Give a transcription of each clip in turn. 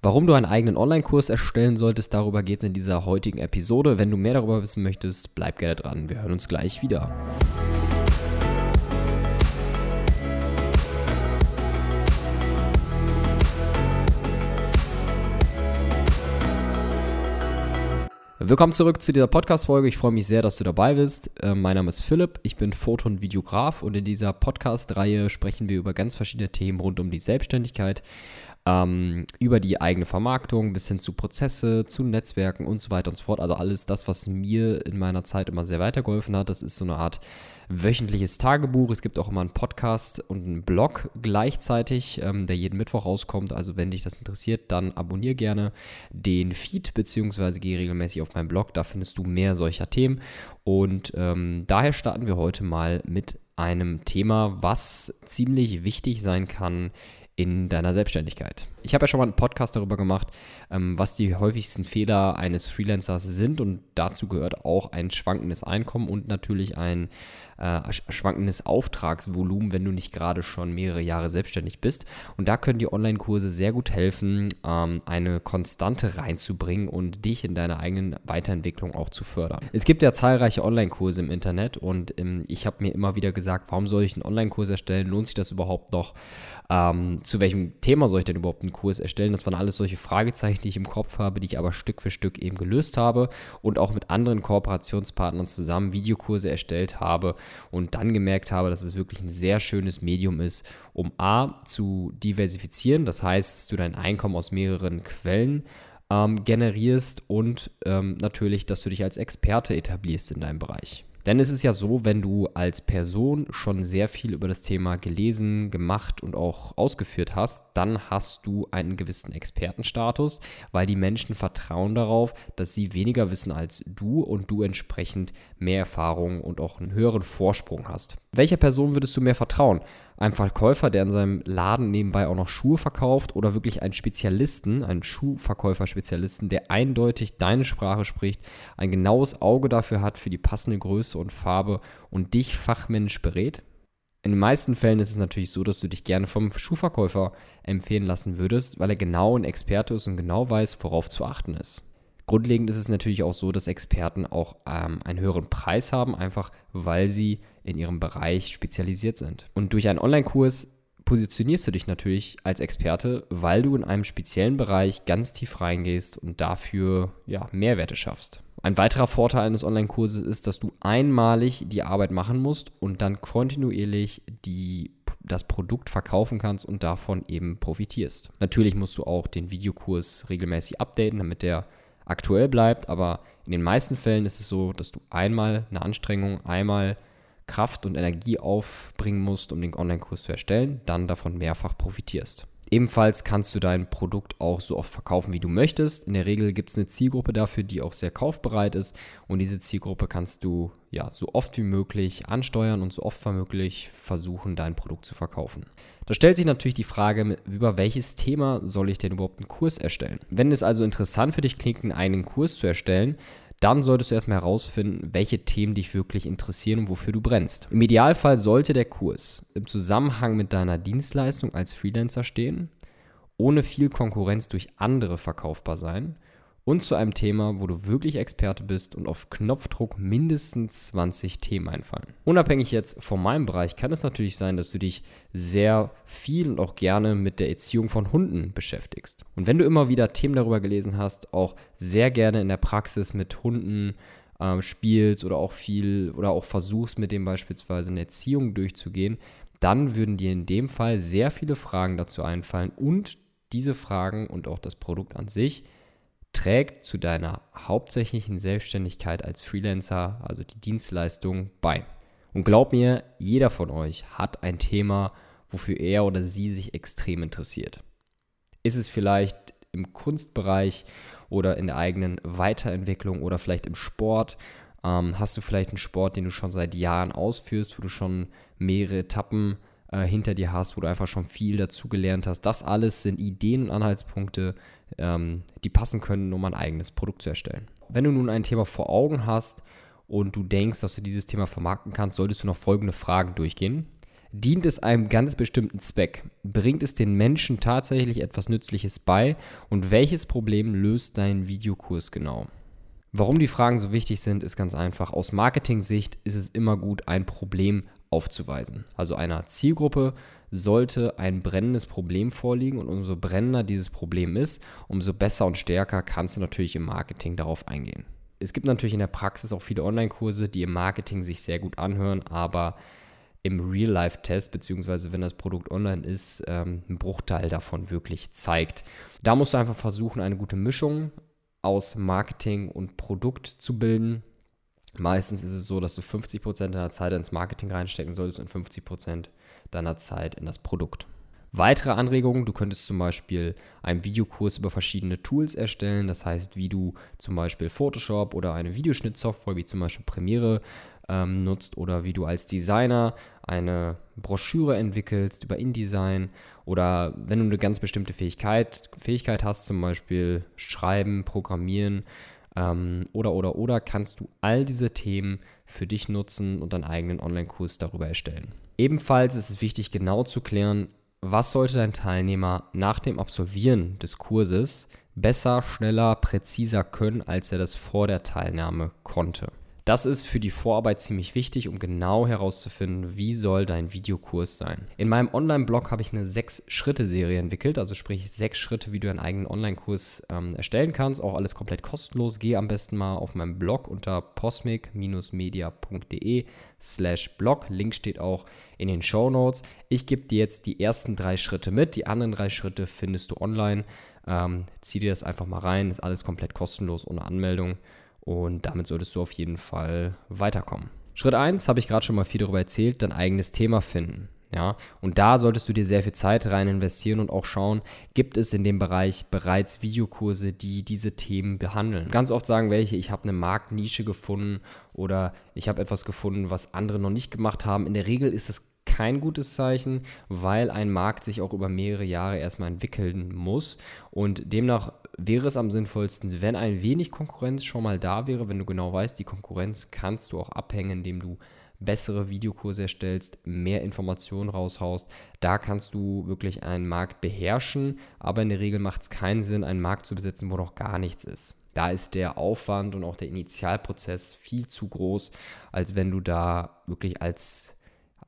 Warum du einen eigenen Online-Kurs erstellen solltest, darüber geht es in dieser heutigen Episode. Wenn du mehr darüber wissen möchtest, bleib gerne dran. Wir hören uns gleich wieder. Willkommen zurück zu dieser Podcast-Folge. Ich freue mich sehr, dass du dabei bist. Äh, mein Name ist Philipp, ich bin Foto- und Videograf und in dieser Podcast-Reihe sprechen wir über ganz verschiedene Themen rund um die Selbstständigkeit, ähm, über die eigene Vermarktung bis hin zu Prozesse, zu Netzwerken und so weiter und so fort. Also alles das, was mir in meiner Zeit immer sehr weitergeholfen hat. Das ist so eine Art wöchentliches Tagebuch. Es gibt auch immer einen Podcast und einen Blog gleichzeitig, ähm, der jeden Mittwoch rauskommt. Also wenn dich das interessiert, dann abonniere gerne den Feed beziehungsweise gehe regelmäßig auf meinen Blog. Da findest du mehr solcher Themen. Und ähm, daher starten wir heute mal mit einem Thema, was ziemlich wichtig sein kann in deiner Selbstständigkeit. Ich habe ja schon mal einen Podcast darüber gemacht, ähm, was die häufigsten Fehler eines Freelancers sind und dazu gehört auch ein schwankendes Einkommen und natürlich ein äh, schwankendes Auftragsvolumen, wenn du nicht gerade schon mehrere Jahre selbstständig bist. Und da können die Online-Kurse sehr gut helfen, ähm, eine Konstante reinzubringen und dich in deiner eigenen Weiterentwicklung auch zu fördern. Es gibt ja zahlreiche Online-Kurse im Internet und ähm, ich habe mir immer wieder gesagt, warum soll ich einen Online-Kurs erstellen? Lohnt sich das überhaupt noch? Ähm, zu welchem Thema soll ich denn überhaupt einen Kurs erstellen? Das waren alles solche Fragezeichen, die ich im Kopf habe, die ich aber Stück für Stück eben gelöst habe und auch mit anderen Kooperationspartnern zusammen Videokurse erstellt habe und dann gemerkt habe, dass es wirklich ein sehr schönes Medium ist, um A zu diversifizieren, das heißt, dass du dein Einkommen aus mehreren Quellen ähm, generierst und ähm, natürlich, dass du dich als Experte etablierst in deinem Bereich. Denn es ist ja so, wenn du als Person schon sehr viel über das Thema gelesen, gemacht und auch ausgeführt hast, dann hast du einen gewissen Expertenstatus, weil die Menschen vertrauen darauf, dass sie weniger wissen als du und du entsprechend mehr Erfahrung und auch einen höheren Vorsprung hast. Welcher Person würdest du mehr vertrauen? Ein Verkäufer, der in seinem Laden nebenbei auch noch Schuhe verkauft oder wirklich einen Spezialisten, einen Schuhverkäufer-Spezialisten, der eindeutig deine Sprache spricht, ein genaues Auge dafür hat für die passende Größe und Farbe und dich fachmännisch berät? In den meisten Fällen ist es natürlich so, dass du dich gerne vom Schuhverkäufer empfehlen lassen würdest, weil er genau ein Experte ist und genau weiß, worauf zu achten ist. Grundlegend ist es natürlich auch so, dass Experten auch ähm, einen höheren Preis haben, einfach weil sie in ihrem Bereich spezialisiert sind. Und durch einen Online-Kurs positionierst du dich natürlich als Experte, weil du in einem speziellen Bereich ganz tief reingehst und dafür ja, Mehrwerte schaffst. Ein weiterer Vorteil eines Online-Kurses ist, dass du einmalig die Arbeit machen musst und dann kontinuierlich die, das Produkt verkaufen kannst und davon eben profitierst. Natürlich musst du auch den Videokurs regelmäßig updaten, damit der aktuell bleibt, aber in den meisten Fällen ist es so, dass du einmal eine Anstrengung, einmal Kraft und Energie aufbringen musst, um den Online-Kurs zu erstellen, dann davon mehrfach profitierst. Ebenfalls kannst du dein Produkt auch so oft verkaufen, wie du möchtest. In der Regel gibt es eine Zielgruppe dafür, die auch sehr kaufbereit ist. Und diese Zielgruppe kannst du ja so oft wie möglich ansteuern und so oft wie möglich versuchen, dein Produkt zu verkaufen. Da stellt sich natürlich die Frage, über welches Thema soll ich denn überhaupt einen Kurs erstellen? Wenn es also interessant für dich klingt, einen Kurs zu erstellen, dann solltest du erstmal herausfinden, welche Themen dich wirklich interessieren und wofür du brennst. Im Idealfall sollte der Kurs im Zusammenhang mit deiner Dienstleistung als Freelancer stehen, ohne viel Konkurrenz durch andere verkaufbar sein und zu einem Thema, wo du wirklich Experte bist und auf Knopfdruck mindestens 20 Themen einfallen. Unabhängig jetzt von meinem Bereich kann es natürlich sein, dass du dich sehr viel und auch gerne mit der Erziehung von Hunden beschäftigst. Und wenn du immer wieder Themen darüber gelesen hast, auch sehr gerne in der Praxis mit Hunden äh, spielst oder auch viel oder auch versuchst mit dem beispielsweise eine Erziehung durchzugehen, dann würden dir in dem Fall sehr viele Fragen dazu einfallen und diese Fragen und auch das Produkt an sich trägt zu deiner hauptsächlichen Selbstständigkeit als Freelancer, also die Dienstleistung, bei. Und glaub mir, jeder von euch hat ein Thema, wofür er oder sie sich extrem interessiert. Ist es vielleicht im Kunstbereich oder in der eigenen Weiterentwicklung oder vielleicht im Sport? Ähm, hast du vielleicht einen Sport, den du schon seit Jahren ausführst, wo du schon mehrere Etappen äh, hinter dir hast, wo du einfach schon viel dazugelernt hast? Das alles sind Ideen und Anhaltspunkte, ähm, die passen können, um ein eigenes Produkt zu erstellen. Wenn du nun ein Thema vor Augen hast und du denkst, dass du dieses Thema vermarkten kannst, solltest du noch folgende Fragen durchgehen. Dient es einem ganz bestimmten Zweck? Bringt es den Menschen tatsächlich etwas Nützliches bei? Und welches Problem löst dein Videokurs genau? Warum die Fragen so wichtig sind, ist ganz einfach. Aus Marketing-Sicht ist es immer gut, ein Problem aufzuweisen. Also einer Zielgruppe sollte ein brennendes Problem vorliegen und umso brennender dieses Problem ist, umso besser und stärker kannst du natürlich im Marketing darauf eingehen. Es gibt natürlich in der Praxis auch viele Online-Kurse, die im Marketing sich sehr gut anhören, aber im Real-Life-Test, beziehungsweise wenn das Produkt online ist, ähm, ein Bruchteil davon wirklich zeigt. Da musst du einfach versuchen, eine gute Mischung aus Marketing und Produkt zu bilden. Meistens ist es so, dass du 50% deiner Zeit ins Marketing reinstecken solltest und 50% deiner Zeit in das Produkt. Weitere Anregungen, du könntest zum Beispiel einen Videokurs über verschiedene Tools erstellen, das heißt, wie du zum Beispiel Photoshop oder eine Videoschnittsoftware wie zum Beispiel Premiere ähm, nutzt oder wie du als Designer eine Broschüre entwickelst über InDesign oder wenn du eine ganz bestimmte Fähigkeit, Fähigkeit hast, zum Beispiel Schreiben, Programmieren ähm, oder oder oder, kannst du all diese Themen für dich nutzen und deinen eigenen Online-Kurs darüber erstellen. Ebenfalls ist es wichtig, genau zu klären, was sollte dein Teilnehmer nach dem Absolvieren des Kurses besser, schneller, präziser können, als er das vor der Teilnahme konnte. Das ist für die Vorarbeit ziemlich wichtig, um genau herauszufinden, wie soll dein Videokurs sein. In meinem Online-Blog habe ich eine sechs-Schritte-Serie entwickelt, also sprich sechs Schritte, wie du einen eigenen Online-Kurs ähm, erstellen kannst. Auch alles komplett kostenlos. Geh am besten mal auf meinem Blog unter posmic-media.de slash blog. Link steht auch in den Show Notes. Ich gebe dir jetzt die ersten drei Schritte mit. Die anderen drei Schritte findest du online. Ähm, zieh dir das einfach mal rein. Ist alles komplett kostenlos, ohne Anmeldung. Und damit solltest du auf jeden Fall weiterkommen. Schritt 1 habe ich gerade schon mal viel darüber erzählt, dein eigenes Thema finden. Ja, und da solltest du dir sehr viel Zeit rein investieren und auch schauen, gibt es in dem Bereich bereits Videokurse, die diese Themen behandeln. Ganz oft sagen welche, ich habe eine Marktnische gefunden oder ich habe etwas gefunden, was andere noch nicht gemacht haben. In der Regel ist es kein gutes Zeichen, weil ein Markt sich auch über mehrere Jahre erstmal entwickeln muss. Und demnach wäre es am sinnvollsten, wenn ein wenig Konkurrenz schon mal da wäre, wenn du genau weißt, die Konkurrenz kannst du auch abhängen, indem du bessere Videokurse erstellst, mehr Informationen raushaust. Da kannst du wirklich einen Markt beherrschen, aber in der Regel macht es keinen Sinn, einen Markt zu besitzen, wo noch gar nichts ist. Da ist der Aufwand und auch der Initialprozess viel zu groß, als wenn du da wirklich als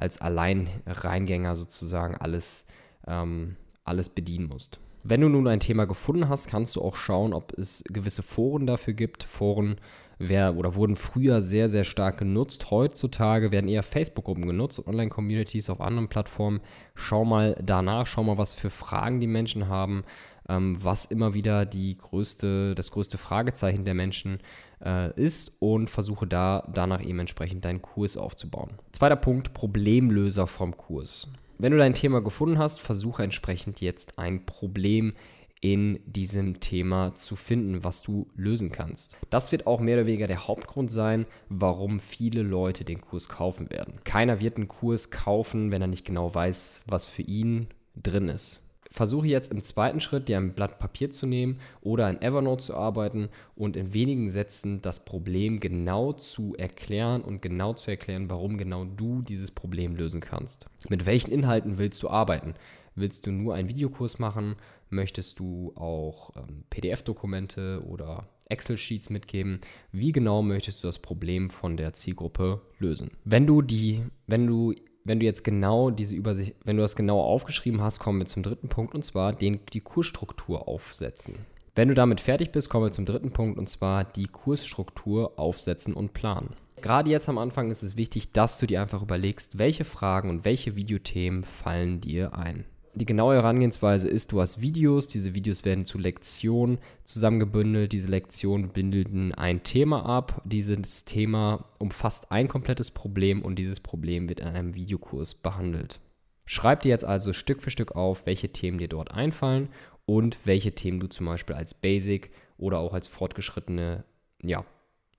als Alleinreingänger sozusagen alles, ähm, alles bedienen musst. Wenn du nun ein Thema gefunden hast, kannst du auch schauen, ob es gewisse Foren dafür gibt. Foren wer, oder wurden früher sehr, sehr stark genutzt. Heutzutage werden eher Facebook-Gruppen genutzt und Online-Communities auf anderen Plattformen. Schau mal danach, schau mal, was für Fragen die Menschen haben, ähm, was immer wieder die größte, das größte Fragezeichen der Menschen äh, ist und versuche da danach eben entsprechend deinen Kurs aufzubauen. Zweiter Punkt, Problemlöser vom Kurs. Wenn du dein Thema gefunden hast, versuche entsprechend jetzt ein Problem in diesem Thema zu finden, was du lösen kannst. Das wird auch mehr oder weniger der Hauptgrund sein, warum viele Leute den Kurs kaufen werden. Keiner wird einen Kurs kaufen, wenn er nicht genau weiß, was für ihn drin ist versuche jetzt im zweiten Schritt, dir ein Blatt Papier zu nehmen oder in Evernote zu arbeiten und in wenigen Sätzen das Problem genau zu erklären und genau zu erklären, warum genau du dieses Problem lösen kannst. Mit welchen Inhalten willst du arbeiten? Willst du nur einen Videokurs machen? Möchtest du auch ähm, PDF-Dokumente oder Excel-Sheets mitgeben? Wie genau möchtest du das Problem von der Zielgruppe lösen? Wenn du die, wenn du wenn du jetzt genau diese Übersicht, wenn du das genau aufgeschrieben hast, kommen wir zum dritten Punkt und zwar den, die Kursstruktur aufsetzen. Wenn du damit fertig bist, kommen wir zum dritten Punkt und zwar die Kursstruktur aufsetzen und planen. Gerade jetzt am Anfang ist es wichtig, dass du dir einfach überlegst, welche Fragen und welche Videothemen fallen dir ein. Die genaue Herangehensweise ist, du hast Videos, diese Videos werden zu Lektionen zusammengebündelt, diese Lektionen bindeln ein Thema ab, dieses Thema umfasst ein komplettes Problem und dieses Problem wird in einem Videokurs behandelt. Schreib dir jetzt also Stück für Stück auf, welche Themen dir dort einfallen und welche Themen du zum Beispiel als Basic oder auch als fortgeschrittene ja,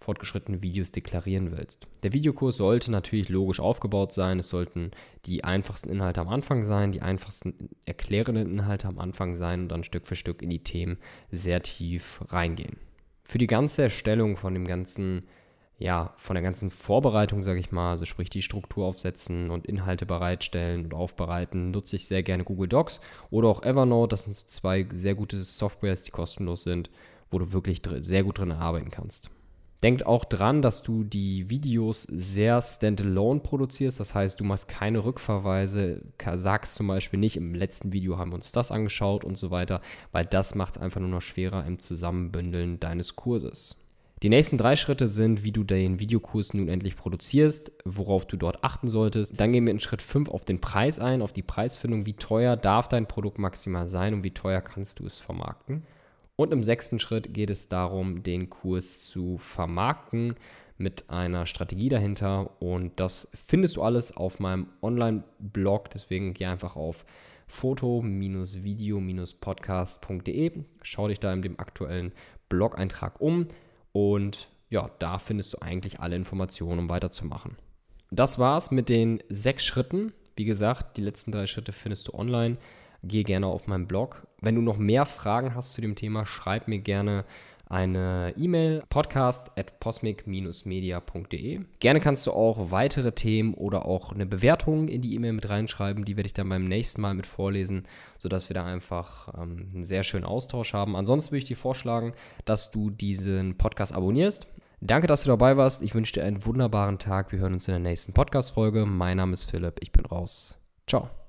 fortgeschrittene Videos deklarieren willst. Der Videokurs sollte natürlich logisch aufgebaut sein. Es sollten die einfachsten Inhalte am Anfang sein, die einfachsten erklärenden Inhalte am Anfang sein und dann Stück für Stück in die Themen sehr tief reingehen. Für die ganze Erstellung von dem ganzen ja, von der ganzen Vorbereitung, sage ich mal, also sprich die Struktur aufsetzen und Inhalte bereitstellen und aufbereiten, nutze ich sehr gerne Google Docs oder auch Evernote. Das sind so zwei sehr gute Softwares, die kostenlos sind, wo du wirklich sehr gut drin arbeiten kannst. Denkt auch dran, dass du die Videos sehr standalone produzierst. Das heißt, du machst keine Rückverweise, sagst zum Beispiel nicht, im letzten Video haben wir uns das angeschaut und so weiter, weil das macht es einfach nur noch schwerer im Zusammenbündeln deines Kurses. Die nächsten drei Schritte sind, wie du den Videokurs nun endlich produzierst, worauf du dort achten solltest. Dann gehen wir in Schritt 5 auf den Preis ein, auf die Preisfindung. Wie teuer darf dein Produkt maximal sein und wie teuer kannst du es vermarkten? Und im sechsten Schritt geht es darum, den Kurs zu vermarkten mit einer Strategie dahinter. Und das findest du alles auf meinem Online-Blog. Deswegen geh einfach auf foto-video-podcast.de. Schau dich da in dem aktuellen Blog-Eintrag um. Und ja, da findest du eigentlich alle Informationen, um weiterzumachen. Das war's mit den sechs Schritten. Wie gesagt, die letzten drei Schritte findest du online geh gerne auf meinen Blog. Wenn du noch mehr Fragen hast zu dem Thema, schreib mir gerne eine E-Mail podcast at posmic-media.de. Gerne kannst du auch weitere Themen oder auch eine Bewertung in die E-Mail mit reinschreiben. Die werde ich dann beim nächsten Mal mit vorlesen, sodass wir da einfach ähm, einen sehr schönen Austausch haben. Ansonsten würde ich dir vorschlagen, dass du diesen Podcast abonnierst. Danke, dass du dabei warst. Ich wünsche dir einen wunderbaren Tag. Wir hören uns in der nächsten Podcast-Folge. Mein Name ist Philipp. Ich bin raus. Ciao.